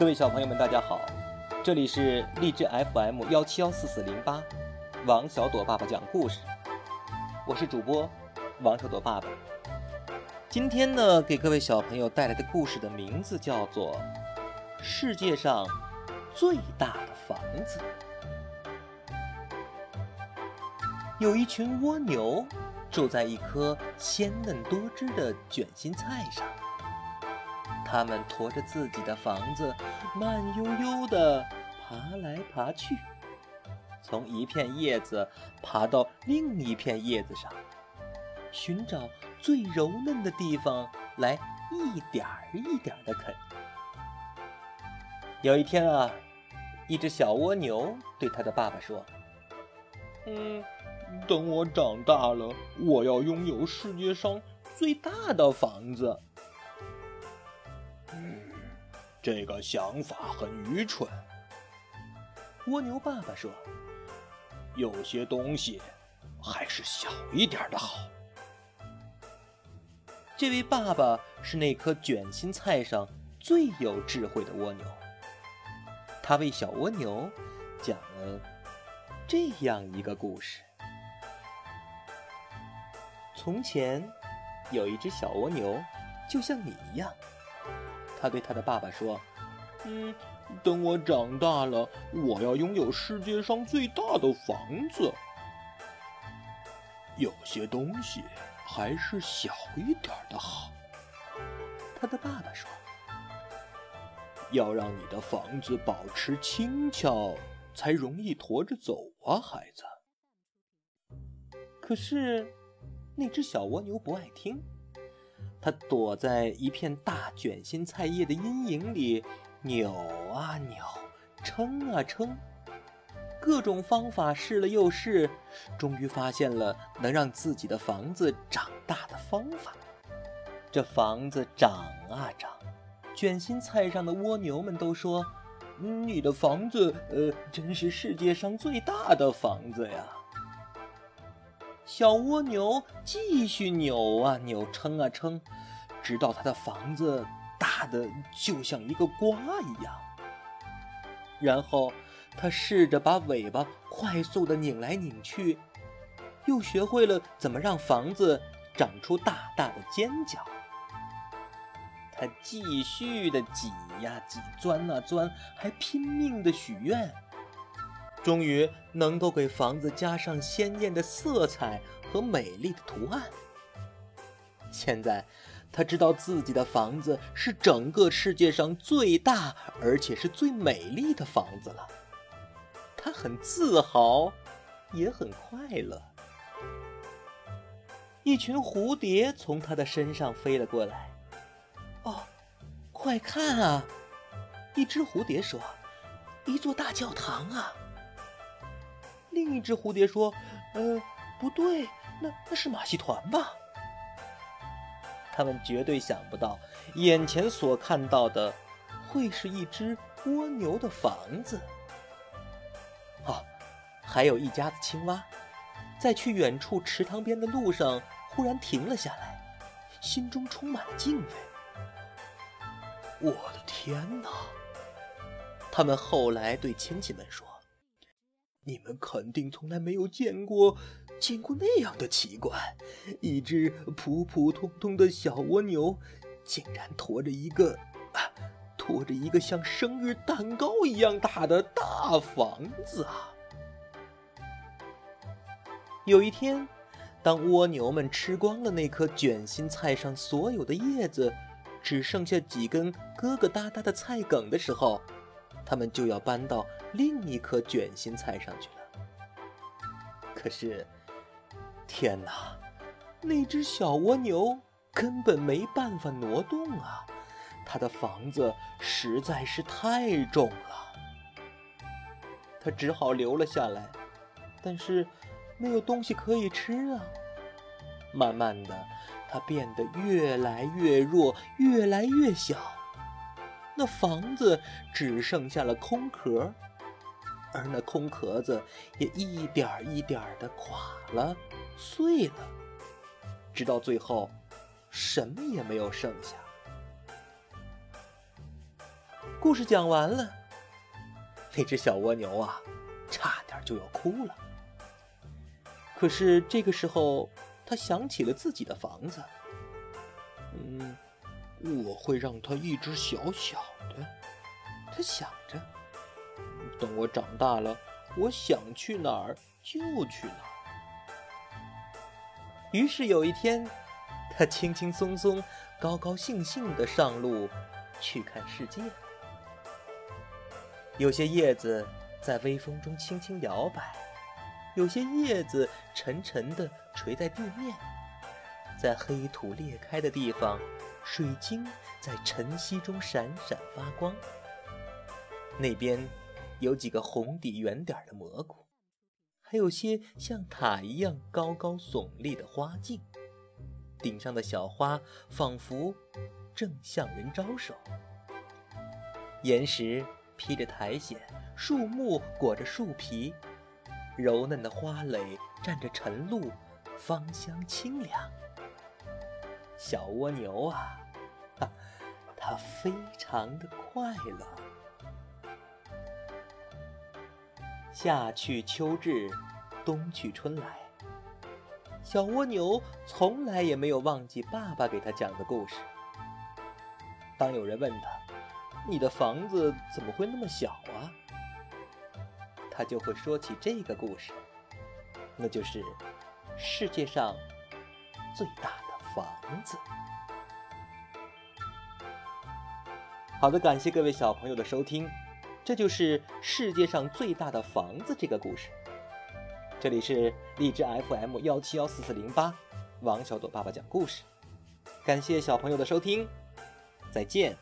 各位小朋友们，大家好，这里是荔枝 FM 幺七幺四四零八，王小朵爸爸讲故事，我是主播王小朵爸爸。今天呢，给各位小朋友带来的故事的名字叫做《世界上最大的房子》。有一群蜗牛住在一颗鲜嫩多汁的卷心菜上。它们驮着自己的房子，慢悠悠地爬来爬去，从一片叶子爬到另一片叶子上，寻找最柔嫩的地方来一点儿一点儿地啃。有一天啊，一只小蜗牛对它的爸爸说：“嗯，等我长大了，我要拥有世界上最大的房子。”这个想法很愚蠢。蜗牛爸爸说：“有些东西还是小一点的好。”这位爸爸是那颗卷心菜上最有智慧的蜗牛。他为小蜗牛讲了这样一个故事：从前有一只小蜗牛，就像你一样。他对他的爸爸说：“嗯，等我长大了，我要拥有世界上最大的房子。有些东西还是小一点的好。”他的爸爸说：“要让你的房子保持轻巧，才容易驮着走啊，孩子。”可是，那只小蜗牛不爱听。它躲在一片大卷心菜叶的阴影里，扭啊扭，撑啊撑，各种方法试了又试，终于发现了能让自己的房子长大的方法。这房子长啊长，卷心菜上的蜗牛们都说：“你的房子，呃，真是世界上最大的房子呀！”小蜗牛继续扭啊扭，撑啊撑，直到它的房子大的就像一个瓜一样。然后，它试着把尾巴快速的拧来拧去，又学会了怎么让房子长出大大的尖角。它继续的挤呀挤，钻啊钻，还拼命的许愿。终于能够给房子加上鲜艳的色彩和美丽的图案。现在，他知道自己的房子是整个世界上最大而且是最美丽的房子了。他很自豪，也很快乐。一群蝴蝶从他的身上飞了过来。哦，快看啊！一只蝴蝶说：“一座大教堂啊！”另一只蝴蝶说：“呃，不对，那那是马戏团吧？”他们绝对想不到，眼前所看到的会是一只蜗牛的房子。啊，还有一家子青蛙，在去远处池塘边的路上忽然停了下来，心中充满了敬畏。我的天哪！他们后来对亲戚们说。你们肯定从来没有见过，见过那样的奇观：一只普普通通的小蜗牛，竟然驮着一个，驮着一个像生日蛋糕一样大的大房子啊！有一天，当蜗牛们吃光了那颗卷心菜上所有的叶子，只剩下几根疙疙瘩瘩的菜梗的时候，他们就要搬到另一颗卷心菜上去了。可是，天哪，那只小蜗牛根本没办法挪动啊！它的房子实在是太重了，它只好留了下来。但是，没有东西可以吃啊！慢慢的，它变得越来越弱，越来越小。那房子只剩下了空壳，而那空壳子也一点一点的垮了、碎了，直到最后，什么也没有剩下。故事讲完了，那只小蜗牛啊，差点就要哭了。可是这个时候，他想起了自己的房子。嗯，我会让它一直小小的。他想着，等我长大了，我想去哪儿就去哪儿。于是有一天，他轻轻松松、高高兴兴地上路去看世界。有些叶子在微风中轻轻摇摆，有些叶子沉沉地垂在地面。在黑土裂开的地方，水晶在晨曦中闪闪发光。那边有几个红底圆点的蘑菇，还有些像塔一样高高耸立的花茎，顶上的小花仿佛正向人招手。岩石披着苔藓，树木裹着树皮，柔嫩的花蕾蘸着晨露，芳香清凉。小蜗牛啊，他非常的快乐。夏去秋至，冬去春来。小蜗牛从来也没有忘记爸爸给他讲的故事。当有人问他：“你的房子怎么会那么小啊？”他就会说起这个故事，那就是世界上最大的。房子。好的，感谢各位小朋友的收听，这就是世界上最大的房子这个故事。这里是荔枝 FM 幺七幺四四零八，王小朵爸爸讲故事。感谢小朋友的收听，再见。